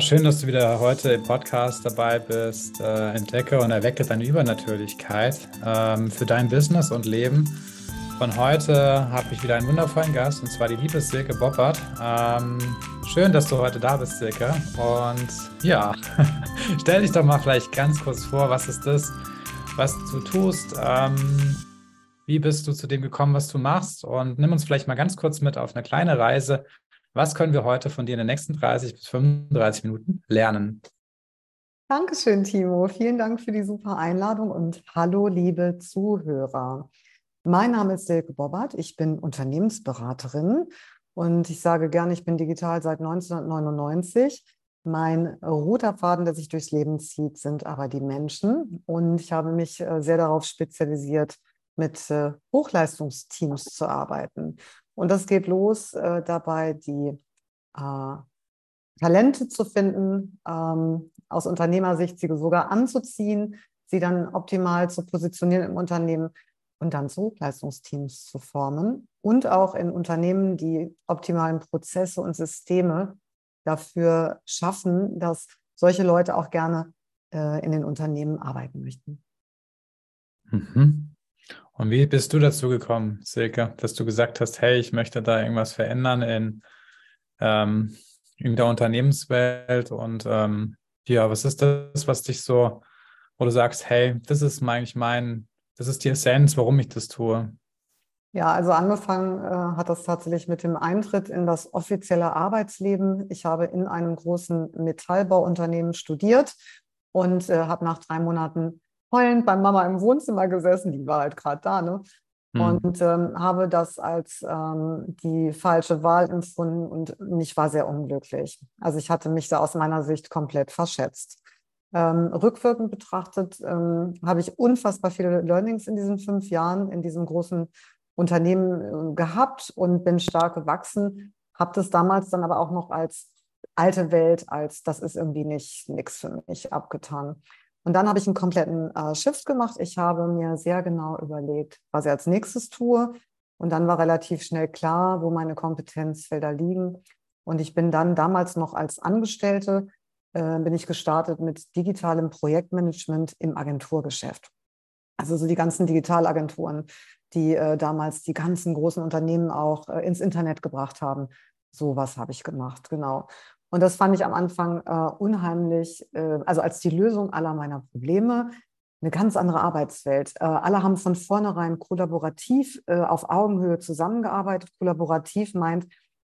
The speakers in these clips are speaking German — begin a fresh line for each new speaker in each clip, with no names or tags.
schön, dass du wieder heute im Podcast dabei bist. Äh, entdecke und erwecke deine Übernatürlichkeit ähm, für dein Business und Leben. Von heute habe ich wieder einen wundervollen Gast und zwar die liebe Silke Boppert. Ähm, schön, dass du heute da bist, Silke. Und ja, stell dich doch mal vielleicht ganz kurz vor, was ist das, was du tust? Ähm, wie bist du zu dem gekommen, was du machst? Und nimm uns vielleicht mal ganz kurz mit auf eine kleine Reise was können wir heute von dir in den nächsten 30 bis 35 Minuten lernen?
Dankeschön, Timo. Vielen Dank für die super Einladung und hallo, liebe Zuhörer. Mein Name ist Silke Bobbert. Ich bin Unternehmensberaterin und ich sage gerne, ich bin digital seit 1999. Mein roter Faden, der sich durchs Leben zieht, sind aber die Menschen. Und ich habe mich äh, sehr darauf spezialisiert, mit äh, Hochleistungsteams zu arbeiten. Und das geht los äh, dabei, die äh, Talente zu finden, ähm, aus Unternehmersicht sie sogar anzuziehen, sie dann optimal zu positionieren im Unternehmen und dann so Leistungsteams zu formen und auch in Unternehmen die optimalen Prozesse und Systeme dafür schaffen, dass solche Leute auch gerne äh, in den Unternehmen arbeiten möchten.
Mhm. Und wie bist du dazu gekommen, Silke, dass du gesagt hast, hey, ich möchte da irgendwas verändern in, ähm, in der Unternehmenswelt und ähm, ja, was ist das, was dich so, wo du sagst, hey, das ist eigentlich mein, das ist die Essenz, warum ich das tue?
Ja, also angefangen äh, hat das tatsächlich mit dem Eintritt in das offizielle Arbeitsleben. Ich habe in einem großen Metallbauunternehmen studiert und äh, habe nach drei Monaten heulend bei Mama im Wohnzimmer gesessen, die war halt gerade da, ne? Mhm. Und ähm, habe das als ähm, die falsche Wahl empfunden und ich war sehr unglücklich. Also ich hatte mich da aus meiner Sicht komplett verschätzt. Ähm, rückwirkend betrachtet ähm, habe ich unfassbar viele Learnings in diesen fünf Jahren in diesem großen Unternehmen äh, gehabt und bin stark gewachsen. Habe das damals dann aber auch noch als alte Welt, als das ist irgendwie nicht nichts für mich abgetan. Und dann habe ich einen kompletten äh, Shift gemacht. Ich habe mir sehr genau überlegt, was ich als nächstes tue. Und dann war relativ schnell klar, wo meine Kompetenzfelder liegen. Und ich bin dann damals noch als Angestellte, äh, bin ich gestartet mit digitalem Projektmanagement im Agenturgeschäft. Also so die ganzen Digitalagenturen, die äh, damals die ganzen großen Unternehmen auch äh, ins Internet gebracht haben. So was habe ich gemacht, genau. Und das fand ich am Anfang äh, unheimlich, äh, also als die Lösung aller meiner Probleme, eine ganz andere Arbeitswelt. Äh, alle haben von vornherein kollaborativ äh, auf Augenhöhe zusammengearbeitet. Kollaborativ meint,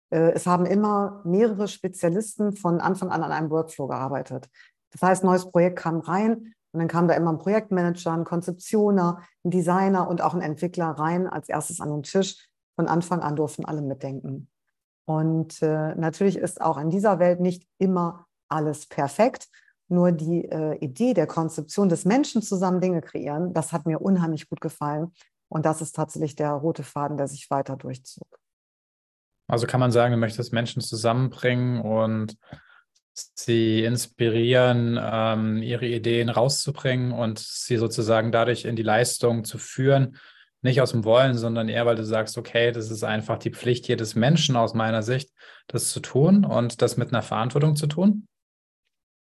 äh, es haben immer mehrere Spezialisten von Anfang an an einem Workflow gearbeitet. Das heißt, neues Projekt kam rein und dann kam da immer ein Projektmanager, ein Konzeptioner, ein Designer und auch ein Entwickler rein als erstes an den Tisch. Von Anfang an durften alle mitdenken. Und äh, natürlich ist auch in dieser Welt nicht immer alles perfekt. Nur die äh, Idee der Konzeption des Menschen zusammen Dinge kreieren, das hat mir unheimlich gut gefallen. Und das ist tatsächlich der rote Faden, der sich weiter durchzog.
Also kann man sagen, du möchtest Menschen zusammenbringen und sie inspirieren, ähm, ihre Ideen rauszubringen und sie sozusagen dadurch in die Leistung zu führen, nicht aus dem Wollen, sondern eher, weil du sagst, okay, das ist einfach die Pflicht jedes Menschen aus meiner Sicht, das zu tun und das mit einer Verantwortung zu tun?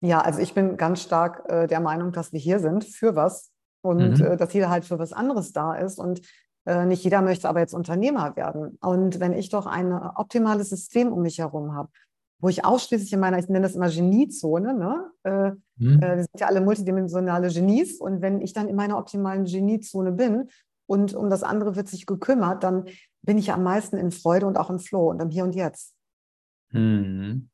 Ja, also ich bin ganz stark äh, der Meinung, dass wir hier sind für was und mhm. äh, dass jeder halt für was anderes da ist und äh, nicht jeder möchte aber jetzt Unternehmer werden. Und wenn ich doch ein optimales System um mich herum habe, wo ich ausschließlich in meiner, ich nenne das immer Geniezone, ne? Äh, mhm. Äh, wir sind ja alle multidimensionale Genies und wenn ich dann in meiner optimalen Geniezone bin und um das andere wird sich gekümmert, dann bin ich am meisten in Freude und auch im Flow und im Hier und Jetzt.
Hm.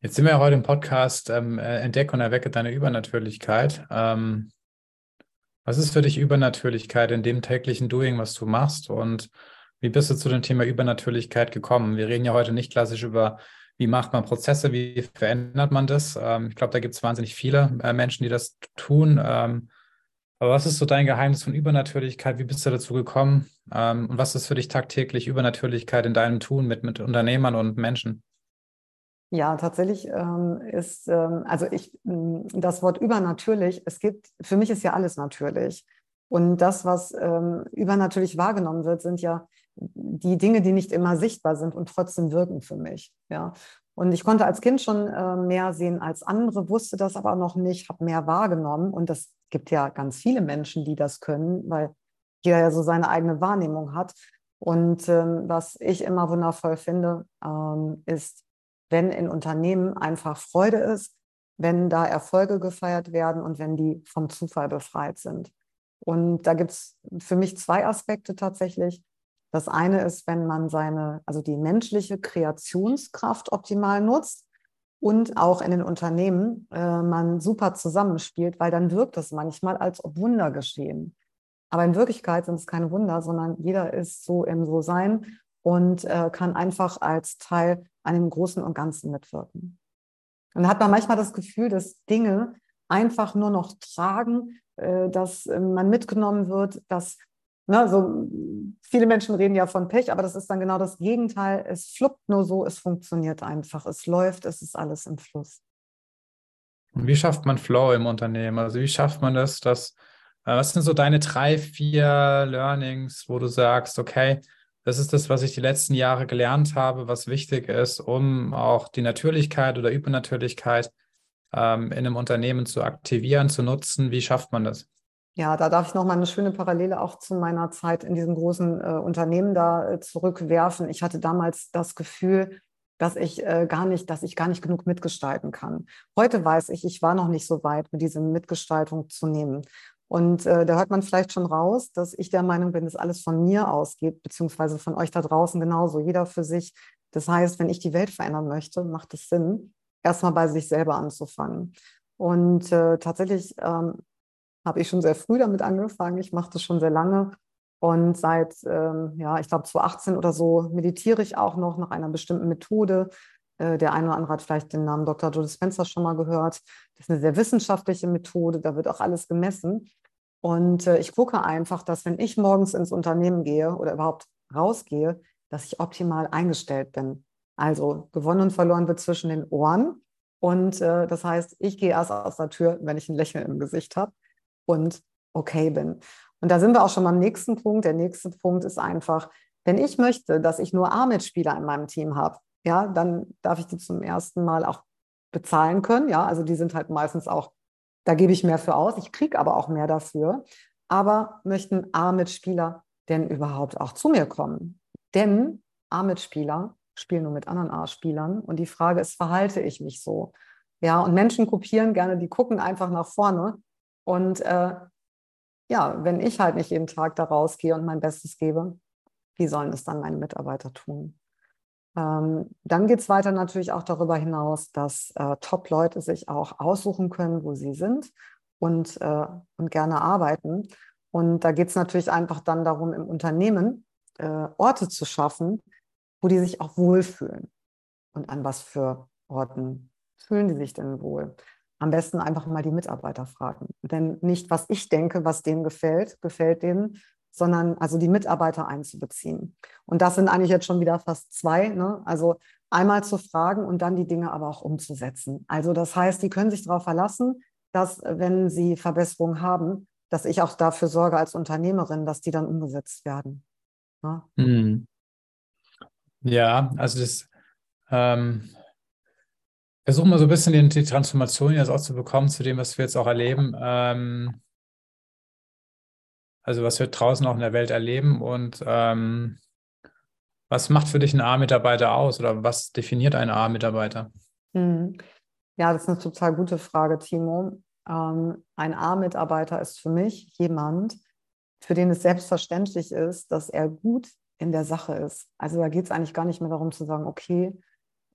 Jetzt sind wir ja heute im Podcast ähm, äh, Entdecke und erwecke deine Übernatürlichkeit. Ähm, was ist für dich Übernatürlichkeit in dem täglichen Doing, was du machst? Und wie bist du zu dem Thema Übernatürlichkeit gekommen? Wir reden ja heute nicht klassisch über, wie macht man Prozesse, wie verändert man das? Ähm, ich glaube, da gibt es wahnsinnig viele äh, Menschen, die das tun. Ähm, aber was ist so dein Geheimnis von Übernatürlichkeit? Wie bist du dazu gekommen? Ähm, und was ist für dich tagtäglich Übernatürlichkeit in deinem Tun mit, mit Unternehmern und Menschen?
Ja, tatsächlich ähm, ist, ähm, also ich, das Wort übernatürlich, es gibt, für mich ist ja alles natürlich. Und das, was ähm, übernatürlich wahrgenommen wird, sind ja die Dinge, die nicht immer sichtbar sind und trotzdem wirken für mich. Ja. Und ich konnte als Kind schon äh, mehr sehen als andere, wusste das aber noch nicht, habe mehr wahrgenommen. Und das gibt ja ganz viele Menschen, die das können, weil jeder ja so seine eigene Wahrnehmung hat. Und ähm, was ich immer wundervoll finde, ähm, ist, wenn in Unternehmen einfach Freude ist, wenn da Erfolge gefeiert werden und wenn die vom Zufall befreit sind. Und da gibt es für mich zwei Aspekte tatsächlich. Das eine ist, wenn man seine, also die menschliche Kreationskraft optimal nutzt und auch in den Unternehmen äh, man super zusammenspielt, weil dann wirkt es manchmal, als ob Wunder geschehen. Aber in Wirklichkeit sind es keine Wunder, sondern jeder ist so im So-Sein und äh, kann einfach als Teil an dem Großen und Ganzen mitwirken. Und dann hat man manchmal das Gefühl, dass Dinge einfach nur noch tragen, äh, dass äh, man mitgenommen wird, dass Ne, so viele Menschen reden ja von Pech, aber das ist dann genau das Gegenteil. Es fluppt nur so, es funktioniert einfach, es läuft, es ist alles im Fluss.
Wie schafft man Flow im Unternehmen? Also wie schafft man das, dass, äh, was sind so deine drei, vier Learnings, wo du sagst, okay, das ist das, was ich die letzten Jahre gelernt habe, was wichtig ist, um auch die Natürlichkeit oder Übernatürlichkeit ähm, in einem Unternehmen zu aktivieren, zu nutzen. Wie schafft man das?
Ja, da darf ich noch mal eine schöne Parallele auch zu meiner Zeit in diesem großen äh, Unternehmen da äh, zurückwerfen. Ich hatte damals das Gefühl, dass ich äh, gar nicht, dass ich gar nicht genug mitgestalten kann. Heute weiß ich, ich war noch nicht so weit, mit dieser Mitgestaltung zu nehmen. Und äh, da hört man vielleicht schon raus, dass ich der Meinung bin, dass alles von mir ausgeht, beziehungsweise von euch da draußen genauso, jeder für sich. Das heißt, wenn ich die Welt verändern möchte, macht es Sinn, erstmal bei sich selber anzufangen. Und äh, tatsächlich ähm, habe ich schon sehr früh damit angefangen. Ich mache das schon sehr lange. Und seit, ähm, ja, ich glaube, 2018 oder so meditiere ich auch noch nach einer bestimmten Methode. Äh, der eine oder andere hat vielleicht den Namen Dr. Joe Spencer schon mal gehört. Das ist eine sehr wissenschaftliche Methode. Da wird auch alles gemessen. Und äh, ich gucke einfach, dass wenn ich morgens ins Unternehmen gehe oder überhaupt rausgehe, dass ich optimal eingestellt bin. Also gewonnen und verloren wird zwischen den Ohren. Und äh, das heißt, ich gehe erst aus der Tür, wenn ich ein Lächeln im Gesicht habe und okay bin. Und da sind wir auch schon beim nächsten Punkt. Der nächste Punkt ist einfach, wenn ich möchte, dass ich nur A-Mitspieler in meinem Team habe, ja, dann darf ich die zum ersten Mal auch bezahlen können. Ja, also die sind halt meistens auch, da gebe ich mehr für aus. Ich kriege aber auch mehr dafür. Aber möchten A-Mitspieler denn überhaupt auch zu mir kommen? Denn A-Mitspieler spielen nur mit anderen A-Spielern. Und die Frage ist, verhalte ich mich so? Ja, und Menschen kopieren gerne, die gucken einfach nach vorne und äh, ja, wenn ich halt nicht jeden Tag da rausgehe und mein Bestes gebe, wie sollen es dann meine Mitarbeiter tun? Ähm, dann geht es weiter natürlich auch darüber hinaus, dass äh, Top-Leute sich auch aussuchen können, wo sie sind und, äh, und gerne arbeiten. Und da geht es natürlich einfach dann darum, im Unternehmen äh, Orte zu schaffen, wo die sich auch wohlfühlen. Und an was für Orten fühlen die sich denn wohl? Am besten einfach mal die Mitarbeiter fragen. Denn nicht, was ich denke, was denen gefällt, gefällt denen, sondern also die Mitarbeiter einzubeziehen. Und das sind eigentlich jetzt schon wieder fast zwei. Ne? Also einmal zu fragen und dann die Dinge aber auch umzusetzen. Also das heißt, die können sich darauf verlassen, dass wenn sie Verbesserungen haben, dass ich auch dafür sorge als Unternehmerin, dass die dann umgesetzt werden.
Ne? Hm. Ja, also das ähm, versuchen wir so ein bisschen die, Transformation jetzt auch zu bekommen zu dem, was wir jetzt auch erleben. Ähm, also was wir draußen auch in der Welt erleben und ähm, was macht für dich ein A-Mitarbeiter aus oder was definiert einen A-Mitarbeiter?
Hm. Ja, das ist eine total gute Frage, Timo. Ähm, ein A-Mitarbeiter ist für mich jemand, für den es selbstverständlich ist, dass er gut in der Sache ist. Also da geht es eigentlich gar nicht mehr darum zu sagen, okay,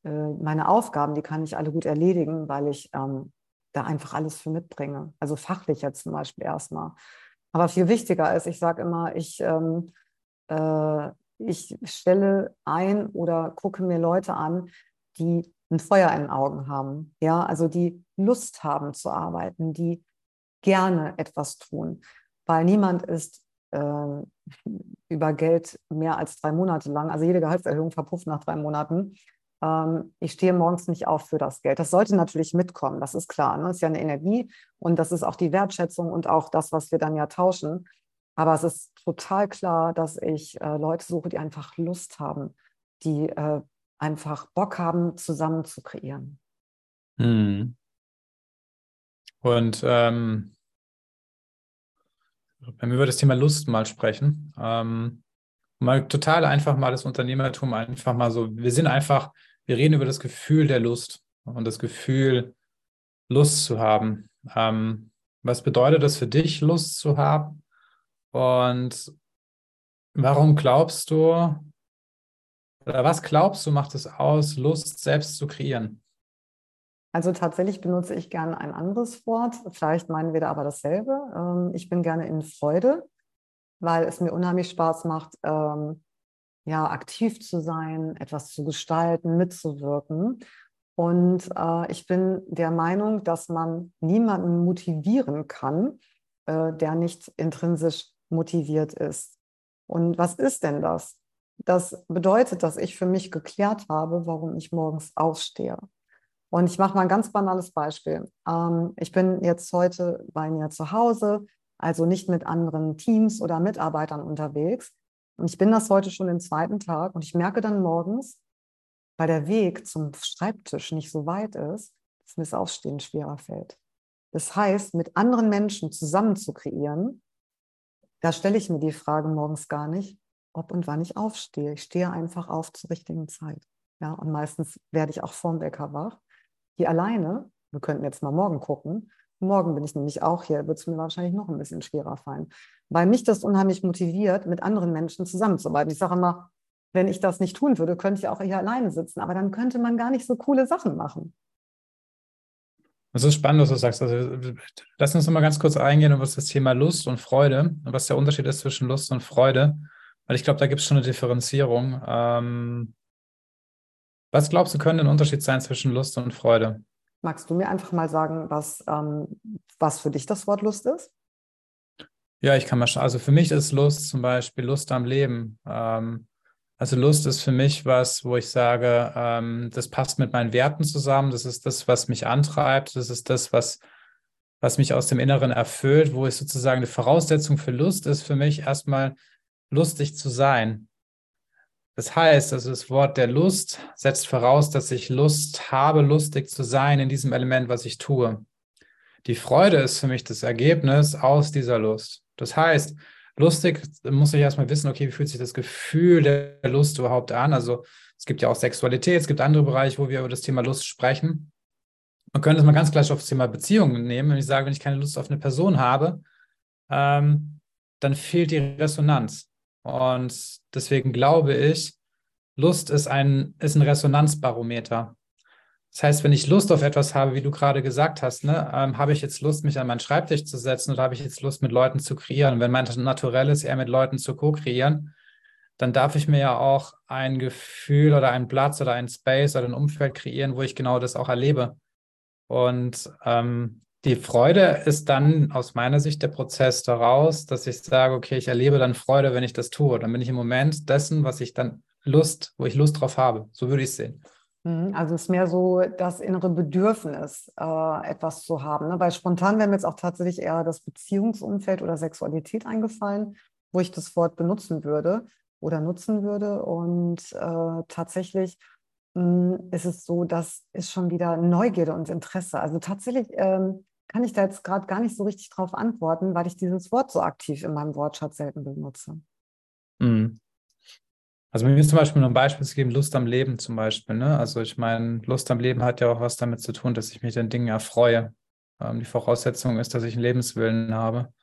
meine Aufgaben, die kann ich alle gut erledigen, weil ich ähm, da einfach alles für mitbringe. Also fachlich jetzt zum Beispiel erstmal. Aber viel wichtiger ist, ich sage immer, ich, ähm, äh, ich stelle ein oder gucke mir Leute an, die ein Feuer in den Augen haben. Ja, also die Lust haben zu arbeiten, die gerne etwas tun. Weil niemand ist äh, über Geld mehr als drei Monate lang, also jede Gehaltserhöhung verpufft nach drei Monaten ähm, ich stehe morgens nicht auf für das Geld. Das sollte natürlich mitkommen, das ist klar. Ne? Das ist ja eine Energie und das ist auch die Wertschätzung und auch das, was wir dann ja tauschen. Aber es ist total klar, dass ich äh, Leute suche, die einfach Lust haben, die äh, einfach Bock haben, zusammen zu kreieren.
Hm. Und ähm, wenn wir über das Thema Lust mal sprechen, ähm, mal total einfach mal das Unternehmertum einfach mal so, wir sind einfach, wir reden über das Gefühl der Lust und das Gefühl, Lust zu haben. Ähm, was bedeutet das für dich, Lust zu haben? Und warum glaubst du, oder was glaubst du, macht es aus, Lust selbst zu kreieren?
Also tatsächlich benutze ich gerne ein anderes Wort. Vielleicht meinen wir da aber dasselbe. Ähm, ich bin gerne in Freude, weil es mir unheimlich Spaß macht, ähm, ja, aktiv zu sein, etwas zu gestalten, mitzuwirken. Und äh, ich bin der Meinung, dass man niemanden motivieren kann, äh, der nicht intrinsisch motiviert ist. Und was ist denn das? Das bedeutet, dass ich für mich geklärt habe, warum ich morgens aufstehe. Und ich mache mal ein ganz banales Beispiel. Ähm, ich bin jetzt heute bei mir zu Hause, also nicht mit anderen Teams oder Mitarbeitern unterwegs. Und ich bin das heute schon den zweiten Tag und ich merke dann morgens, weil der Weg zum Schreibtisch nicht so weit ist, dass mir das Aufstehen schwerer fällt. Das heißt, mit anderen Menschen zusammen zu kreieren, da stelle ich mir die Frage morgens gar nicht, ob und wann ich aufstehe. Ich stehe einfach auf zur richtigen Zeit. Ja, und meistens werde ich auch vorm Wecker wach hier alleine, wir könnten jetzt mal morgen gucken, morgen bin ich nämlich auch hier, wird es mir wahrscheinlich noch ein bisschen schwerer fallen, weil mich das unheimlich motiviert, mit anderen Menschen zusammenzuarbeiten. Ich sage immer, wenn ich das nicht tun würde, könnte ich auch hier alleine sitzen, aber dann könnte man gar nicht so coole Sachen machen.
Das ist spannend, was du sagst. Also, lass uns noch mal ganz kurz eingehen auf das Thema Lust und Freude und was der Unterschied ist zwischen Lust und Freude. Weil ich glaube, da gibt es schon eine Differenzierung. Ähm, was glaubst du, könnte ein Unterschied sein zwischen Lust und Freude?
Magst du mir einfach mal sagen, was, ähm, was für dich das Wort Lust ist?
Ja, ich kann mal schauen. Also für mich ist Lust zum Beispiel Lust am Leben. Ähm, also Lust ist für mich was, wo ich sage, ähm, das passt mit meinen Werten zusammen. Das ist das, was mich antreibt. Das ist das, was, was mich aus dem Inneren erfüllt, wo es sozusagen eine Voraussetzung für Lust ist, für mich erstmal lustig zu sein. Das heißt, also das Wort der Lust setzt voraus, dass ich Lust habe, lustig zu sein in diesem Element, was ich tue. Die Freude ist für mich das Ergebnis aus dieser Lust. Das heißt, lustig muss ich erstmal wissen, okay, wie fühlt sich das Gefühl der Lust überhaupt an? Also es gibt ja auch Sexualität, es gibt andere Bereiche, wo wir über das Thema Lust sprechen. Man könnte es mal ganz gleich auf das Thema Beziehungen nehmen. Wenn ich sage, wenn ich keine Lust auf eine Person habe, ähm, dann fehlt die Resonanz. Und deswegen glaube ich, Lust ist ein, ist ein Resonanzbarometer. Das heißt, wenn ich Lust auf etwas habe, wie du gerade gesagt hast, ne, ähm, habe ich jetzt Lust, mich an meinen Schreibtisch zu setzen oder habe ich jetzt Lust, mit Leuten zu kreieren? Und wenn mein Naturell ist, eher mit Leuten zu co-kreieren, dann darf ich mir ja auch ein Gefühl oder einen Platz oder ein Space oder ein Umfeld kreieren, wo ich genau das auch erlebe. Und ähm, die Freude ist dann aus meiner Sicht der Prozess daraus, dass ich sage, okay, ich erlebe dann Freude, wenn ich das tue. Dann bin ich im Moment dessen, was ich dann Lust, wo ich Lust drauf habe. So würde ich es sehen.
Mhm, also es ist mehr so das innere Bedürfnis, äh, etwas zu haben. Ne? Weil spontan wäre mir jetzt auch tatsächlich eher das Beziehungsumfeld oder Sexualität eingefallen, wo ich das Wort benutzen würde oder nutzen würde. Und äh, tatsächlich mh, hm, ist es so, dass es schon wieder Neugierde und Interesse. Also tatsächlich ähm, kann ich da jetzt gerade gar nicht so richtig drauf antworten, weil ich dieses Wort so aktiv in meinem Wortschatz selten benutze.
Mhm. Also mir ist zum Beispiel nur ein Beispiel zu geben, Lust am Leben zum Beispiel. Ne? Also ich meine, Lust am Leben hat ja auch was damit zu tun, dass ich mich den Dingen erfreue. Ähm, die Voraussetzung ist, dass ich einen Lebenswillen habe.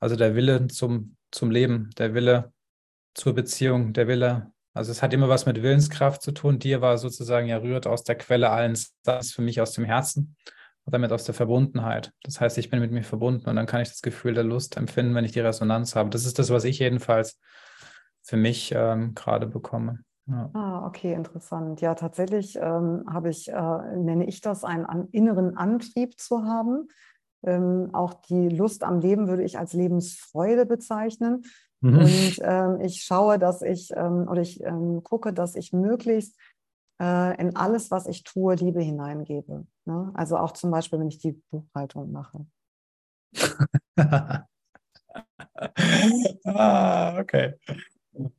Also der Wille zum, zum Leben, der Wille zur Beziehung, der Wille. Also es hat immer was mit Willenskraft zu tun. Dir war sozusagen ja rührt aus der Quelle allen das für mich aus dem Herzen und damit aus der Verbundenheit. Das heißt, ich bin mit mir verbunden und dann kann ich das Gefühl der Lust empfinden, wenn ich die Resonanz habe. Das ist das, was ich jedenfalls für mich ähm, gerade bekomme.
Ja. Ah, okay, interessant. Ja, tatsächlich ähm, habe ich, äh, nenne ich das, einen an, inneren Antrieb zu haben. Ähm, auch die Lust am Leben würde ich als Lebensfreude bezeichnen. Mhm. Und ähm, ich schaue, dass ich ähm, oder ich ähm, gucke, dass ich möglichst in alles, was ich tue, Liebe hineingebe. Ne? Also auch zum Beispiel, wenn ich die Buchhaltung mache.
ah, okay.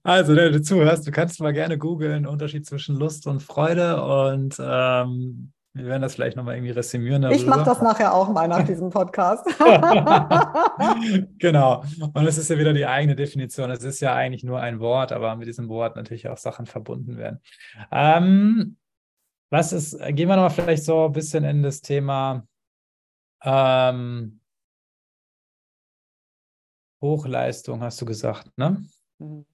Also, wenn du zuhörst, du kannst mal gerne googeln, Unterschied zwischen Lust und Freude und ähm, wir werden das vielleicht nochmal irgendwie resümieren.
Darüber. Ich mache das nachher auch mal nach diesem Podcast.
genau. Und es ist ja wieder die eigene Definition. Es ist ja eigentlich nur ein Wort, aber mit diesem Wort natürlich auch Sachen verbunden werden. Ähm, was ist, gehen wir nochmal vielleicht so ein bisschen in das Thema ähm, Hochleistung, hast du gesagt, ne? Mhm.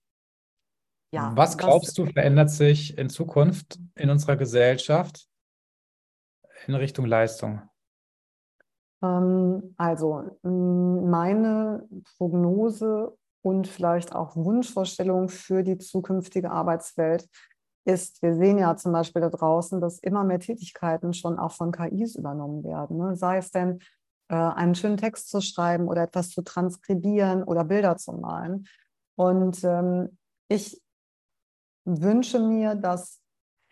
Ja, was glaubst du, verändert sich in Zukunft in unserer Gesellschaft in Richtung Leistung?
Ähm, also meine Prognose und vielleicht auch Wunschvorstellung für die zukünftige Arbeitswelt ist, wir sehen ja zum Beispiel da draußen, dass immer mehr Tätigkeiten schon auch von KIs übernommen werden. Ne? Sei es denn, äh, einen schönen Text zu schreiben oder etwas zu transkribieren oder Bilder zu malen. Und ähm, ich wünsche mir, dass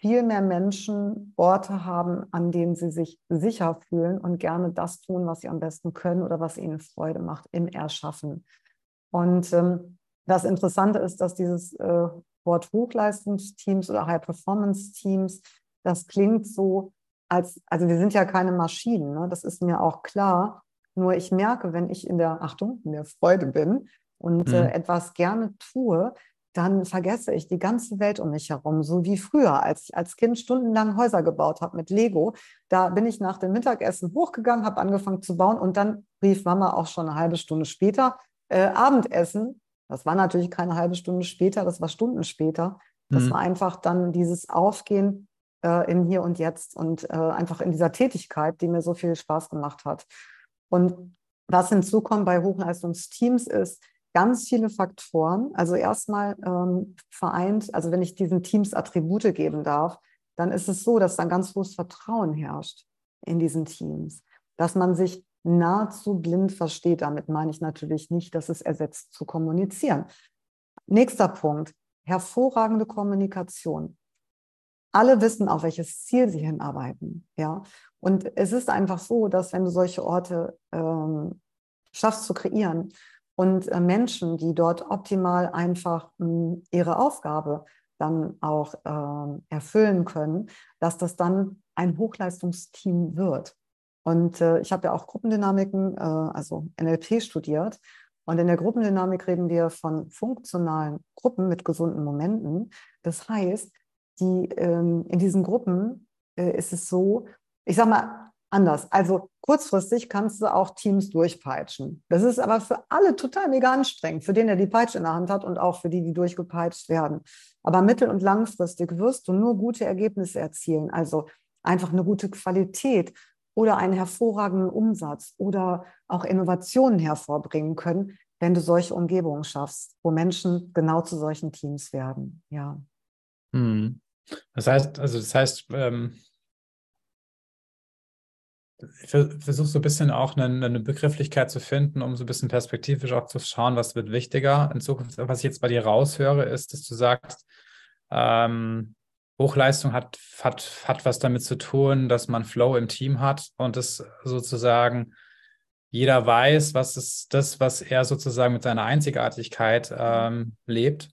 viel mehr Menschen Orte haben, an denen sie sich sicher fühlen und gerne das tun, was sie am besten können oder was ihnen Freude macht im Erschaffen. Und ähm, das Interessante ist, dass dieses äh, Wort Hochleistungsteams oder High-Performance-Teams, das klingt so, als, also wir sind ja keine Maschinen, ne? das ist mir auch klar. Nur ich merke, wenn ich in der, Achtung, in der Freude bin und äh, mhm. äh, etwas gerne tue, dann vergesse ich die ganze Welt um mich herum, so wie früher, als ich als Kind stundenlang Häuser gebaut habe mit Lego. Da bin ich nach dem Mittagessen hochgegangen, habe angefangen zu bauen und dann rief Mama auch schon eine halbe Stunde später äh, Abendessen. Das war natürlich keine halbe Stunde später, das war Stunden später. Das mhm. war einfach dann dieses Aufgehen äh, im Hier und Jetzt und äh, einfach in dieser Tätigkeit, die mir so viel Spaß gemacht hat. Und was hinzukommt bei Hochleistungsteams ist, ganz viele Faktoren. Also erstmal ähm, vereint, also wenn ich diesen Teams Attribute geben darf, dann ist es so, dass dann ganz hohes Vertrauen herrscht in diesen Teams, dass man sich nahezu blind versteht. Damit meine ich natürlich nicht, dass es ersetzt zu kommunizieren. Nächster Punkt, hervorragende Kommunikation. Alle wissen, auf welches Ziel sie hinarbeiten. Ja? Und es ist einfach so, dass wenn du solche Orte ähm, schaffst zu kreieren, und äh, Menschen, die dort optimal einfach hm, ihre Aufgabe dann auch ähm, erfüllen können, dass das dann ein Hochleistungsteam wird. Und äh, ich habe ja auch Gruppendynamiken, äh, also NLP studiert. Und in der Gruppendynamik reden wir von funktionalen Gruppen mit gesunden Momenten. Das heißt, die, ähm, in diesen Gruppen ist es so, ich sage mal, anders. Also kurzfristig kannst du auch Teams durchpeitschen. Das ist aber für alle total mega anstrengend, für den, der die Peitsche in der Hand hat und auch für die, die durchgepeitscht werden. Aber mittel- und langfristig wirst du nur gute Ergebnisse erzielen, also einfach eine gute Qualität oder einen hervorragenden Umsatz oder auch Innovationen hervorbringen können, wenn du solche Umgebungen schaffst, wo Menschen genau zu solchen Teams werden. Ja.
Hm. Das heißt, also das heißt, ähm, versuche so ein bisschen auch eine, eine, Begrifflichkeit zu finden, um so ein bisschen perspektivisch auch zu schauen, was wird wichtiger in Zukunft. Was ich jetzt bei dir raushöre, ist, dass du sagst, ähm, Hochleistung hat, hat, hat was damit zu tun, dass man Flow im Team hat und es sozusagen jeder weiß, was ist das, was er sozusagen mit seiner Einzigartigkeit ähm, lebt.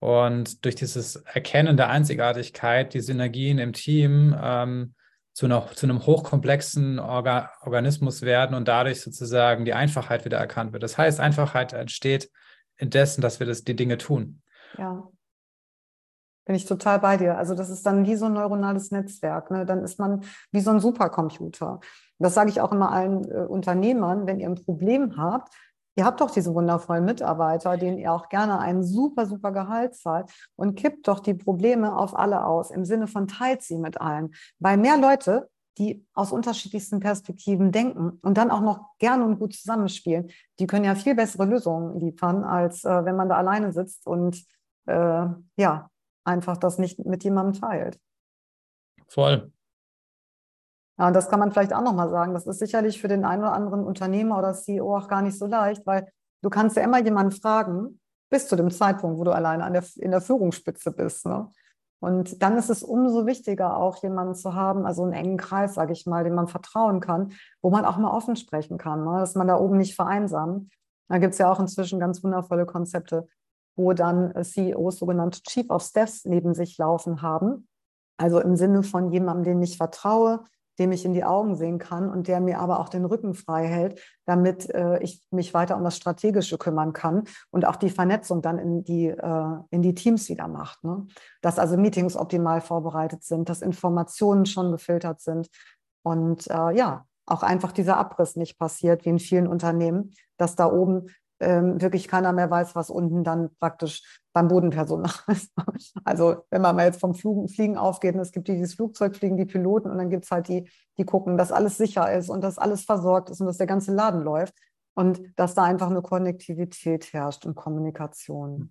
Und durch dieses Erkennen der Einzigartigkeit, die Synergien im Team, ähm, zu, einer, zu einem hochkomplexen Orga, Organismus werden und dadurch sozusagen die Einfachheit wieder erkannt wird. Das heißt, Einfachheit entsteht indessen, dass wir das, die Dinge tun.
Ja. Bin ich total bei dir. Also das ist dann wie so ein neuronales Netzwerk. Ne? Dann ist man wie so ein Supercomputer. Das sage ich auch immer allen äh, Unternehmern, wenn ihr ein Problem habt, Ihr habt doch diese wundervollen Mitarbeiter, denen ihr auch gerne einen super, super Gehalt zahlt und kippt doch die Probleme auf alle aus, im Sinne von teilt sie mit allen. Weil mehr Leute, die aus unterschiedlichsten Perspektiven denken und dann auch noch gerne und gut zusammenspielen, die können ja viel bessere Lösungen liefern, als äh, wenn man da alleine sitzt und äh, ja, einfach das nicht mit jemandem teilt.
Voll.
Ja, und das kann man vielleicht auch nochmal sagen. Das ist sicherlich für den einen oder anderen Unternehmer oder CEO auch gar nicht so leicht, weil du kannst ja immer jemanden fragen, bis zu dem Zeitpunkt, wo du alleine an der, in der Führungsspitze bist. Ne? Und dann ist es umso wichtiger, auch jemanden zu haben, also einen engen Kreis, sage ich mal, dem man vertrauen kann, wo man auch mal offen sprechen kann, ne? dass man da oben nicht vereinsamt. Da gibt es ja auch inzwischen ganz wundervolle Konzepte, wo dann CEOs sogenannte Chief of Staffs neben sich laufen haben. Also im Sinne von jemandem, den ich vertraue, dem ich in die Augen sehen kann und der mir aber auch den Rücken frei hält, damit äh, ich mich weiter um das Strategische kümmern kann und auch die Vernetzung dann in die, äh, in die Teams wieder macht. Ne? Dass also Meetings optimal vorbereitet sind, dass Informationen schon gefiltert sind und äh, ja, auch einfach dieser Abriss nicht passiert, wie in vielen Unternehmen, dass da oben ähm, wirklich keiner mehr weiß, was unten dann praktisch beim Bodenpersonal ist. Also wenn man mal jetzt vom Flug, Fliegen aufgeht und es gibt die, dieses Flugzeugfliegen, die Piloten und dann gibt es halt die, die gucken, dass alles sicher ist und dass alles versorgt ist und dass der ganze Laden läuft und dass da einfach eine Konnektivität herrscht und Kommunikation.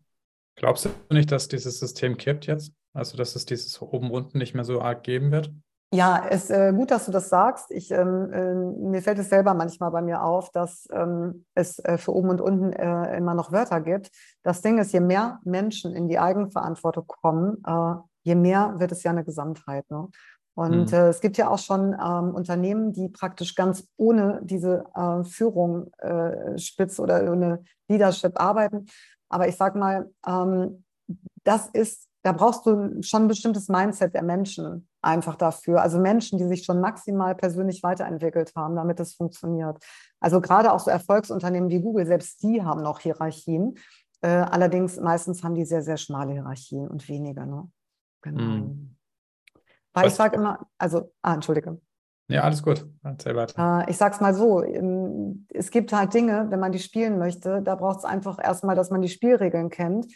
Glaubst du nicht, dass dieses System kippt jetzt? Also dass es dieses oben unten nicht mehr so arg geben wird?
Ja, es ist äh, gut, dass du das sagst. Ich, ähm, äh, mir fällt es selber manchmal bei mir auf, dass ähm, es äh, für oben und unten äh, immer noch Wörter gibt. Das Ding ist, je mehr Menschen in die Eigenverantwortung kommen, äh, je mehr wird es ja eine Gesamtheit. Ne? Und mhm. Äh, es gibt ja auch schon ähm, Unternehmen, die praktisch ganz ohne diese Führung spitz oder ohne Leadership arbeiten. Aber ich sage mal, ähm, das ist da brauchst du schon ein bestimmtes Mindset der Menschen einfach dafür. Also Menschen, die sich schon maximal persönlich weiterentwickelt haben, damit es funktioniert. Also gerade auch so Erfolgsunternehmen wie Google, selbst die haben noch Hierarchien. Äh, allerdings meistens haben die sehr, sehr schmale Hierarchien und weniger. Ne? Genau. Mhm. Weil Was? ich sage immer, also, ah, entschuldige.
Ja, alles gut. Erzähl
weiter. Äh, ich sage es mal so, es gibt halt Dinge, wenn man die spielen möchte, da braucht es einfach erstmal, dass man die Spielregeln kennt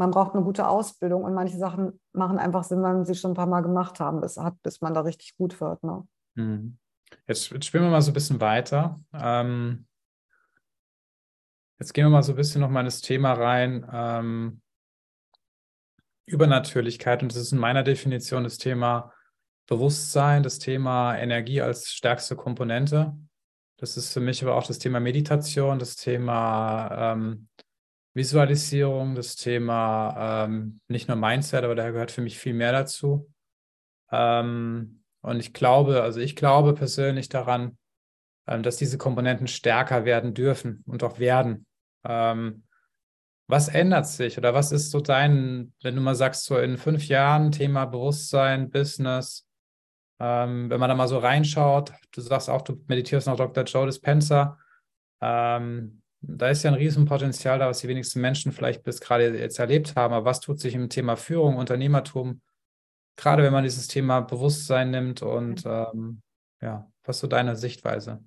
man braucht eine gute Ausbildung und manche Sachen machen einfach Sinn, wenn man sie schon ein paar Mal gemacht haben, bis, hat, bis man da richtig gut wird. Ne?
Mhm. Jetzt, jetzt spielen wir mal so ein bisschen weiter. Ähm, jetzt gehen wir mal so ein bisschen noch mal in das Thema rein. Ähm, Übernatürlichkeit und das ist in meiner Definition das Thema Bewusstsein, das Thema Energie als stärkste Komponente. Das ist für mich aber auch das Thema Meditation, das Thema ähm, Visualisierung, das Thema ähm, nicht nur Mindset, aber da gehört für mich viel mehr dazu. Ähm, und ich glaube, also ich glaube persönlich daran, ähm, dass diese Komponenten stärker werden dürfen und auch werden. Ähm, was ändert sich oder was ist so dein, wenn du mal sagst, so in fünf Jahren Thema Bewusstsein, Business, ähm, wenn man da mal so reinschaut, du sagst auch, du meditierst nach Dr. Joe Dispenza. Ähm, da ist ja ein Riesenpotenzial da, was die wenigsten Menschen vielleicht bis gerade jetzt erlebt haben. Aber was tut sich im Thema Führung, Unternehmertum, gerade wenn man dieses Thema Bewusstsein nimmt und ähm, ja, was ist so deine Sichtweise?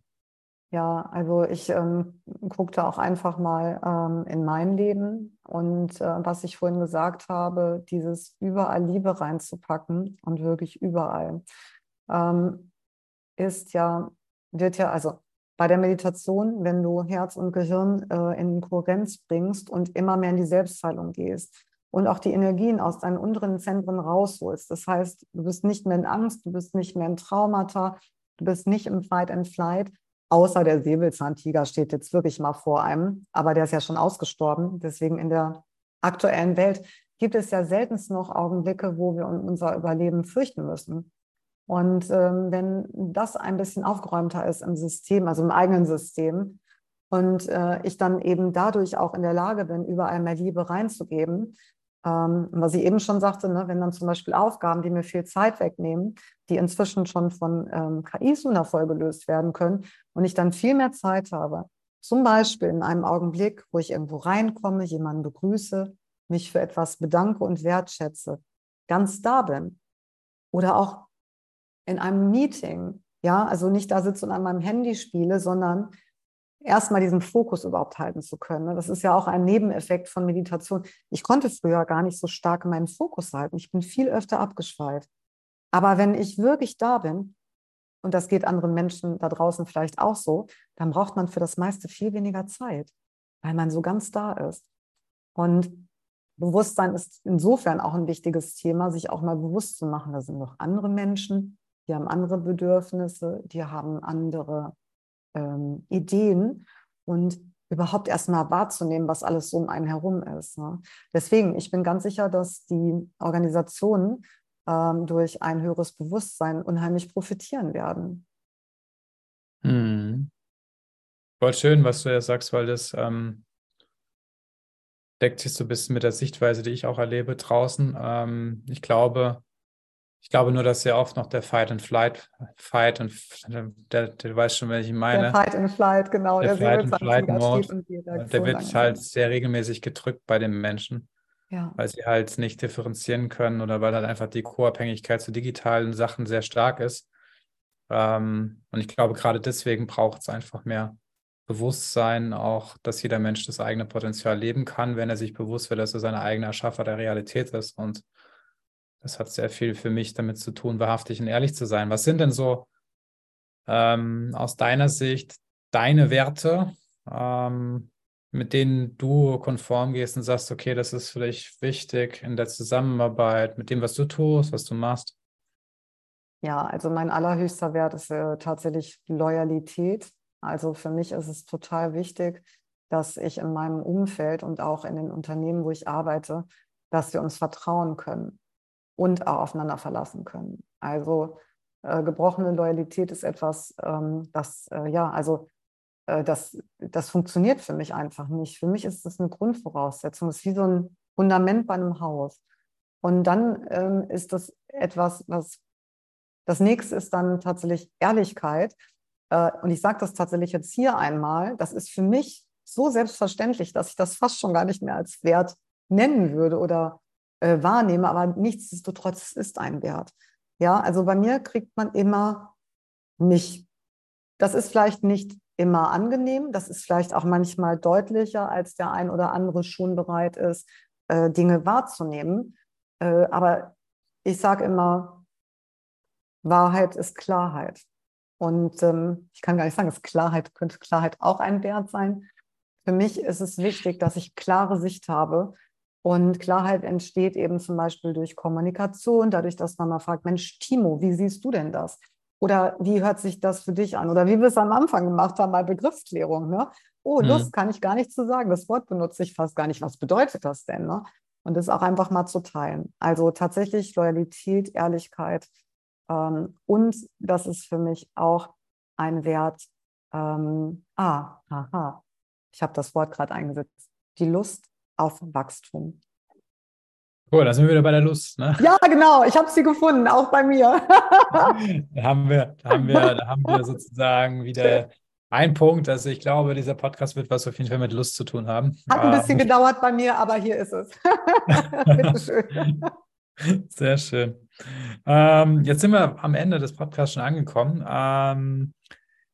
Ja, also ich ähm, guckte auch einfach mal ähm, in mein Leben und äh, was ich vorhin gesagt habe, dieses überall Liebe reinzupacken und wirklich überall, ähm, ist ja, wird ja, also bei der Meditation, wenn du Herz und Gehirn äh, in Kohärenz bringst und immer mehr in die Selbstheilung gehst und auch die Energien aus deinen unteren Zentren rausholst. Das heißt, du bist nicht mehr in Angst, du bist nicht mehr in Traumata, du bist nicht im Fight and Flight, außer der Säbelzahntiger steht jetzt wirklich mal vor einem, aber der ist ja schon ausgestorben. Deswegen in der aktuellen Welt gibt es ja seltenst noch Augenblicke, wo wir unser Überleben fürchten müssen. Und ähm, wenn das ein bisschen aufgeräumter ist im System, also im eigenen System, und äh, ich dann eben dadurch auch in der Lage bin, überall mehr Liebe reinzugeben, ähm, was ich eben schon sagte, ne, wenn dann zum Beispiel Aufgaben, die mir viel Zeit wegnehmen, die inzwischen schon von ähm, KIs wundervoll gelöst werden können und ich dann viel mehr Zeit habe, zum Beispiel in einem Augenblick, wo ich irgendwo reinkomme, jemanden begrüße, mich für etwas bedanke und wertschätze, ganz da bin. Oder auch in einem Meeting, ja, also nicht da sitze und an meinem Handy spiele, sondern erstmal diesen Fokus überhaupt halten zu können. Ne? Das ist ja auch ein Nebeneffekt von Meditation. Ich konnte früher gar nicht so stark meinen Fokus halten. Ich bin viel öfter abgeschweift. Aber wenn ich wirklich da bin, und das geht anderen Menschen da draußen vielleicht auch so, dann braucht man für das meiste viel weniger Zeit, weil man so ganz da ist. Und Bewusstsein ist insofern auch ein wichtiges Thema, sich auch mal bewusst zu machen, da sind noch andere Menschen, die haben andere Bedürfnisse, die haben andere ähm, Ideen und überhaupt erstmal wahrzunehmen, was alles so um einen herum ist. Ne? Deswegen, ich bin ganz sicher, dass die Organisationen ähm, durch ein höheres Bewusstsein unheimlich profitieren werden.
Hm. Voll schön, was du ja sagst, weil das, ähm, deckt sich so ein bisschen mit der Sichtweise, die ich auch erlebe draußen. Ähm, ich glaube, ich glaube nur, dass sehr oft noch der Fight and Flight, Fight und der, der weiß schon, welchen ich meine.
Der Fight and Flight, genau.
Der, der Fight and Flight Mode, der wird halt sehr regelmäßig gedrückt bei den Menschen, ja. weil sie halt nicht differenzieren können oder weil halt einfach die Co-Abhängigkeit zu digitalen Sachen sehr stark ist. Ähm, und ich glaube, gerade deswegen braucht es einfach mehr Bewusstsein, auch, dass jeder Mensch das eigene Potenzial leben kann, wenn er sich bewusst wird, dass er seine eigene Erschaffer der Realität ist. Und das hat sehr viel für mich damit zu tun, wahrhaftig und ehrlich zu sein. Was sind denn so ähm, aus deiner Sicht deine Werte, ähm, mit denen du konform gehst und sagst, okay, das ist vielleicht wichtig in der Zusammenarbeit mit dem, was du tust, was du machst?
Ja, also mein allerhöchster Wert ist äh, tatsächlich Loyalität. Also für mich ist es total wichtig, dass ich in meinem Umfeld und auch in den Unternehmen, wo ich arbeite, dass wir uns vertrauen können und auch aufeinander verlassen können. Also äh, gebrochene Loyalität ist etwas, ähm, das, äh, ja, also äh, das, das funktioniert für mich einfach nicht. Für mich ist das eine Grundvoraussetzung. Es ist wie so ein Fundament bei einem Haus. Und dann ähm, ist das etwas, was das nächste ist dann tatsächlich Ehrlichkeit. Äh, und ich sage das tatsächlich jetzt hier einmal, das ist für mich so selbstverständlich, dass ich das fast schon gar nicht mehr als Wert nennen würde oder äh, wahrnehme, aber nichtsdestotrotz es ist ein Wert. Ja, also bei mir kriegt man immer mich. Das ist vielleicht nicht immer angenehm, das ist vielleicht auch manchmal deutlicher, als der ein oder andere schon bereit ist, äh, Dinge wahrzunehmen. Äh, aber ich sage immer, Wahrheit ist Klarheit. Und ähm, ich kann gar nicht sagen, dass Klarheit könnte Klarheit auch ein Wert sein. Für mich ist es wichtig, dass ich klare Sicht habe. Und Klarheit entsteht eben zum Beispiel durch Kommunikation, dadurch, dass man mal fragt, Mensch, Timo, wie siehst du denn das? Oder wie hört sich das für dich an? Oder wie wir es am Anfang gemacht haben bei Begriffsklärung. Ne? Oh, mhm. Lust kann ich gar nicht zu sagen. Das Wort benutze ich fast gar nicht. Was bedeutet das denn? Ne? Und das auch einfach mal zu teilen. Also tatsächlich Loyalität, Ehrlichkeit, ähm, und das ist für mich auch ein Wert. Ähm, ah, haha, ich habe das Wort gerade eingesetzt. Die Lust auf Wachstum.
Cool, da sind wir wieder bei der Lust. Ne?
Ja, genau. Ich habe sie gefunden, auch bei mir.
da haben wir, da haben wir, da haben wir sozusagen wieder ein Punkt. Also ich glaube, dieser Podcast wird was auf jeden Fall mit Lust zu tun haben.
Hat ein bisschen ähm, gedauert bei mir, aber hier ist es. Bitteschön.
Sehr schön. Ähm, jetzt sind wir am Ende des Podcasts schon angekommen. Ähm,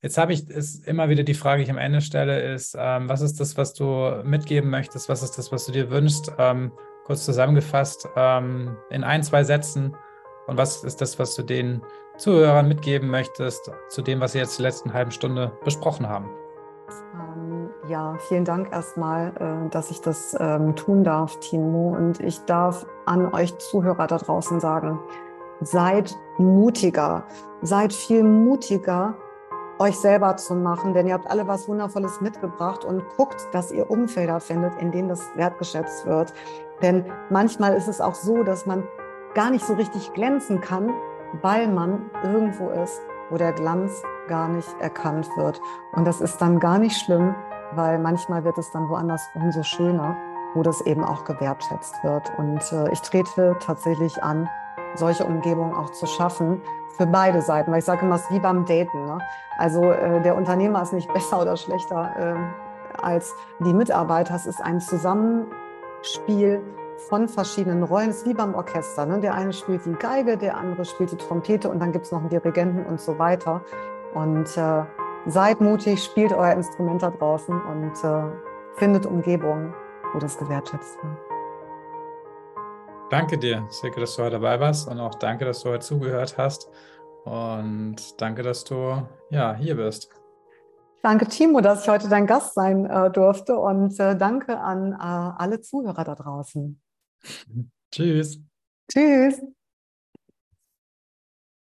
jetzt habe ich es immer wieder die Frage, die ich am Ende stelle, ist, ähm, was ist das, was du mitgeben möchtest? Was ist das, was du dir wünschst? Ähm, kurz zusammengefasst ähm, in ein, zwei Sätzen. Und was ist das, was du den Zuhörern mitgeben möchtest zu dem, was sie jetzt die letzten halben Stunde besprochen haben?
Ähm, ja, vielen Dank erstmal, äh, dass ich das ähm, tun darf, Timo. Und ich darf an euch Zuhörer da draußen sagen, seid mutiger, seid viel mutiger, euch selber zu machen, denn ihr habt alle was Wundervolles mitgebracht und guckt, dass ihr Umfelder findet, in denen das wertgeschätzt wird. Denn manchmal ist es auch so, dass man gar nicht so richtig glänzen kann, weil man irgendwo ist, wo der Glanz gar nicht erkannt wird. Und das ist dann gar nicht schlimm, weil manchmal wird es dann woanders umso schöner, wo das eben auch gewertschätzt wird. Und äh, ich trete tatsächlich an, solche Umgebungen auch zu schaffen für beide Seiten, weil ich sage immer, es ist wie beim Daten. Ne? Also äh, der Unternehmer ist nicht besser oder schlechter äh, als die Mitarbeiter. Es ist ein Zusammenspiel von verschiedenen Rollen. Es ist wie beim Orchester. Ne? Der eine spielt die Geige, der andere spielt die Trompete und dann gibt es noch einen Dirigenten und so weiter. Und äh, seid mutig, spielt euer Instrument da draußen und äh, findet Umgebungen, wo das gewertschätzt wird.
Danke dir, Silke, dass du heute dabei warst und auch danke, dass du heute zugehört hast. Und danke, dass du ja, hier bist.
Danke, Timo, dass ich heute dein Gast sein äh, durfte und äh, danke an äh, alle Zuhörer da draußen.
Tschüss.
Tschüss.